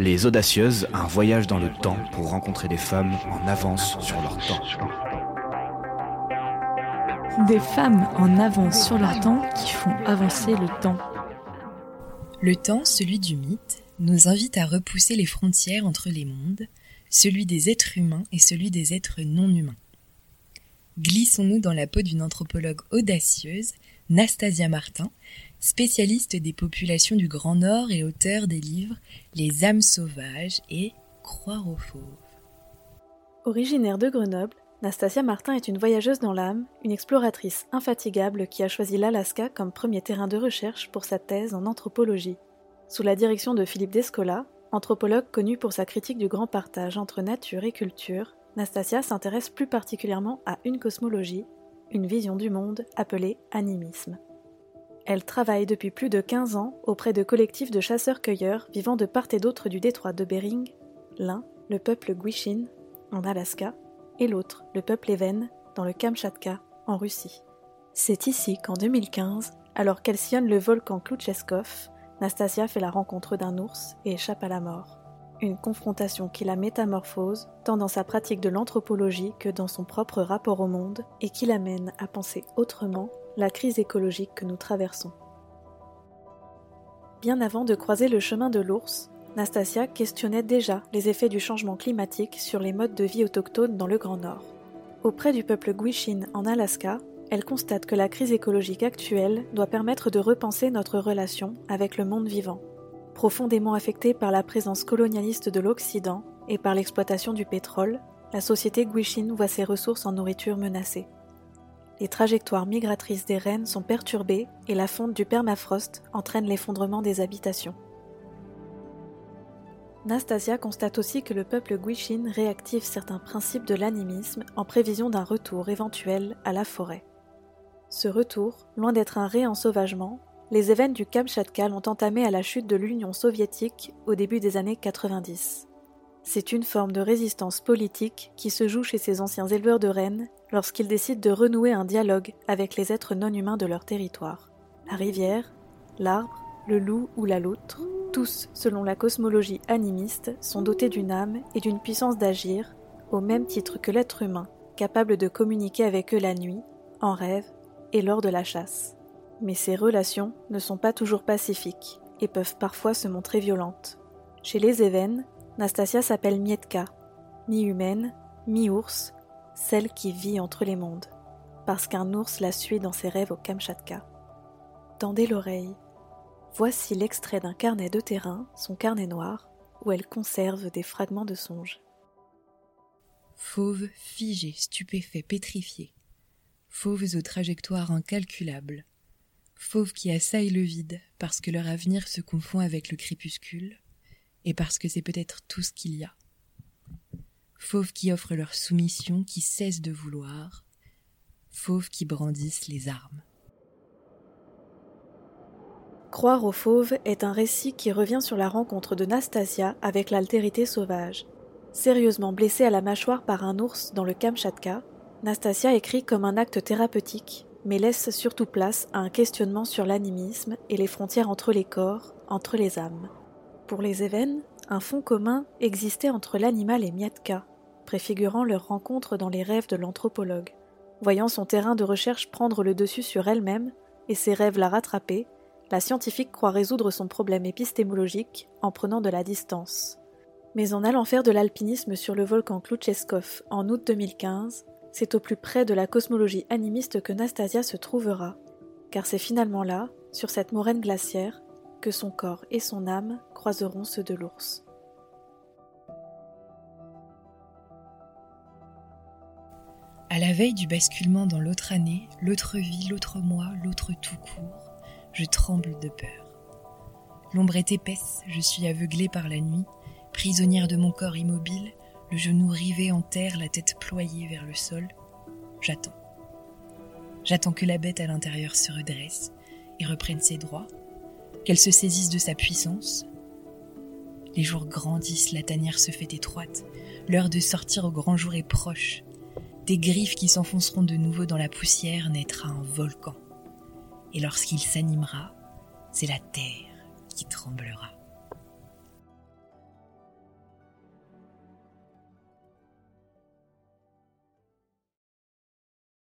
Les Audacieuses, un voyage dans le temps pour rencontrer des femmes en avance sur leur temps. Des femmes en avance sur leur temps qui font avancer le temps. Le temps, celui du mythe, nous invite à repousser les frontières entre les mondes, celui des êtres humains et celui des êtres non humains. Glissons-nous dans la peau d'une anthropologue audacieuse, Nastasia Martin, spécialiste des populations du Grand Nord et auteur des livres Les âmes sauvages et Croire aux fauves. Originaire de Grenoble, Nastasia Martin est une voyageuse dans l'âme, une exploratrice infatigable qui a choisi l'Alaska comme premier terrain de recherche pour sa thèse en anthropologie. Sous la direction de Philippe Descola, anthropologue connu pour sa critique du grand partage entre nature et culture, Nastasia s'intéresse plus particulièrement à une cosmologie, une vision du monde appelée animisme. Elle travaille depuis plus de 15 ans auprès de collectifs de chasseurs-cueilleurs vivant de part et d'autre du détroit de Bering, l'un, le peuple Gwishin, en Alaska, et l'autre, le peuple Even, dans le Kamchatka, en Russie. C'est ici qu'en 2015, alors qu'elle sillonne le volcan Kloucheskov, Nastasia fait la rencontre d'un ours et échappe à la mort. Une confrontation qui la métamorphose, tant dans sa pratique de l'anthropologie que dans son propre rapport au monde, et qui l'amène à penser autrement la crise écologique que nous traversons. Bien avant de croiser le chemin de l'ours, Nastasia questionnait déjà les effets du changement climatique sur les modes de vie autochtones dans le Grand Nord. Auprès du peuple Gwishin en Alaska, elle constate que la crise écologique actuelle doit permettre de repenser notre relation avec le monde vivant. Profondément affectée par la présence colonialiste de l'Occident et par l'exploitation du pétrole, la société Gwishin voit ses ressources en nourriture menacées les trajectoires migratrices des rennes sont perturbées et la fonte du permafrost entraîne l'effondrement des habitations. Nastasia constate aussi que le peuple Gwishin réactive certains principes de l'animisme en prévision d'un retour éventuel à la forêt. Ce retour, loin d'être un réensauvagement, les événements du Kamchatka l'ont entamé à la chute de l'Union soviétique au début des années 90. C'est une forme de résistance politique qui se joue chez ces anciens éleveurs de rennes lorsqu'ils décident de renouer un dialogue avec les êtres non humains de leur territoire. La rivière, l'arbre, le loup ou la loutre, tous, selon la cosmologie animiste, sont dotés d'une âme et d'une puissance d'agir, au même titre que l'être humain, capable de communiquer avec eux la nuit, en rêve et lors de la chasse. Mais ces relations ne sont pas toujours pacifiques et peuvent parfois se montrer violentes. Chez les Évennes, Nastasia s'appelle Mietka, mi-humaine, mi-ours, celle qui vit entre les mondes, parce qu'un ours la suit dans ses rêves au Kamchatka. Tendez l'oreille. Voici l'extrait d'un carnet de terrain, son carnet noir, où elle conserve des fragments de songes. Fauves, figés, stupéfaits, pétrifiés. Fauves aux trajectoires incalculables. Fauves qui assaillent le vide parce que leur avenir se confond avec le crépuscule et parce que c'est peut-être tout ce qu'il y a. Fauves qui offrent leur soumission, qui cessent de vouloir, fauves qui brandissent les armes. Croire aux fauves est un récit qui revient sur la rencontre de Nastasia avec l'altérité sauvage. Sérieusement blessée à la mâchoire par un ours dans le Kamchatka, Nastasia écrit comme un acte thérapeutique, mais laisse surtout place à un questionnement sur l'animisme et les frontières entre les corps, entre les âmes. Pour les Évennes, un fond commun existait entre l'animal et Mietka, préfigurant leur rencontre dans les rêves de l'anthropologue. Voyant son terrain de recherche prendre le dessus sur elle-même et ses rêves la rattraper, la scientifique croit résoudre son problème épistémologique en prenant de la distance. Mais en allant faire de l'alpinisme sur le volcan Kloucheskov en août 2015, c'est au plus près de la cosmologie animiste que Nastasia se trouvera, car c'est finalement là, sur cette moraine glaciaire, que son corps et son âme croiseront ceux de l'ours. À la veille du basculement dans l'autre année, l'autre vie, l'autre moi, l'autre tout court, je tremble de peur. L'ombre est épaisse, je suis aveuglée par la nuit, prisonnière de mon corps immobile, le genou rivé en terre, la tête ployée vers le sol. J'attends. J'attends que la bête à l'intérieur se redresse et reprenne ses droits, qu'elle se saisisse de sa puissance. Les jours grandissent, la tanière se fait étroite, l'heure de sortir au grand jour est proche. Des griffes qui s'enfonceront de nouveau dans la poussière naîtra un volcan. Et lorsqu'il s'animera, c'est la terre qui tremblera.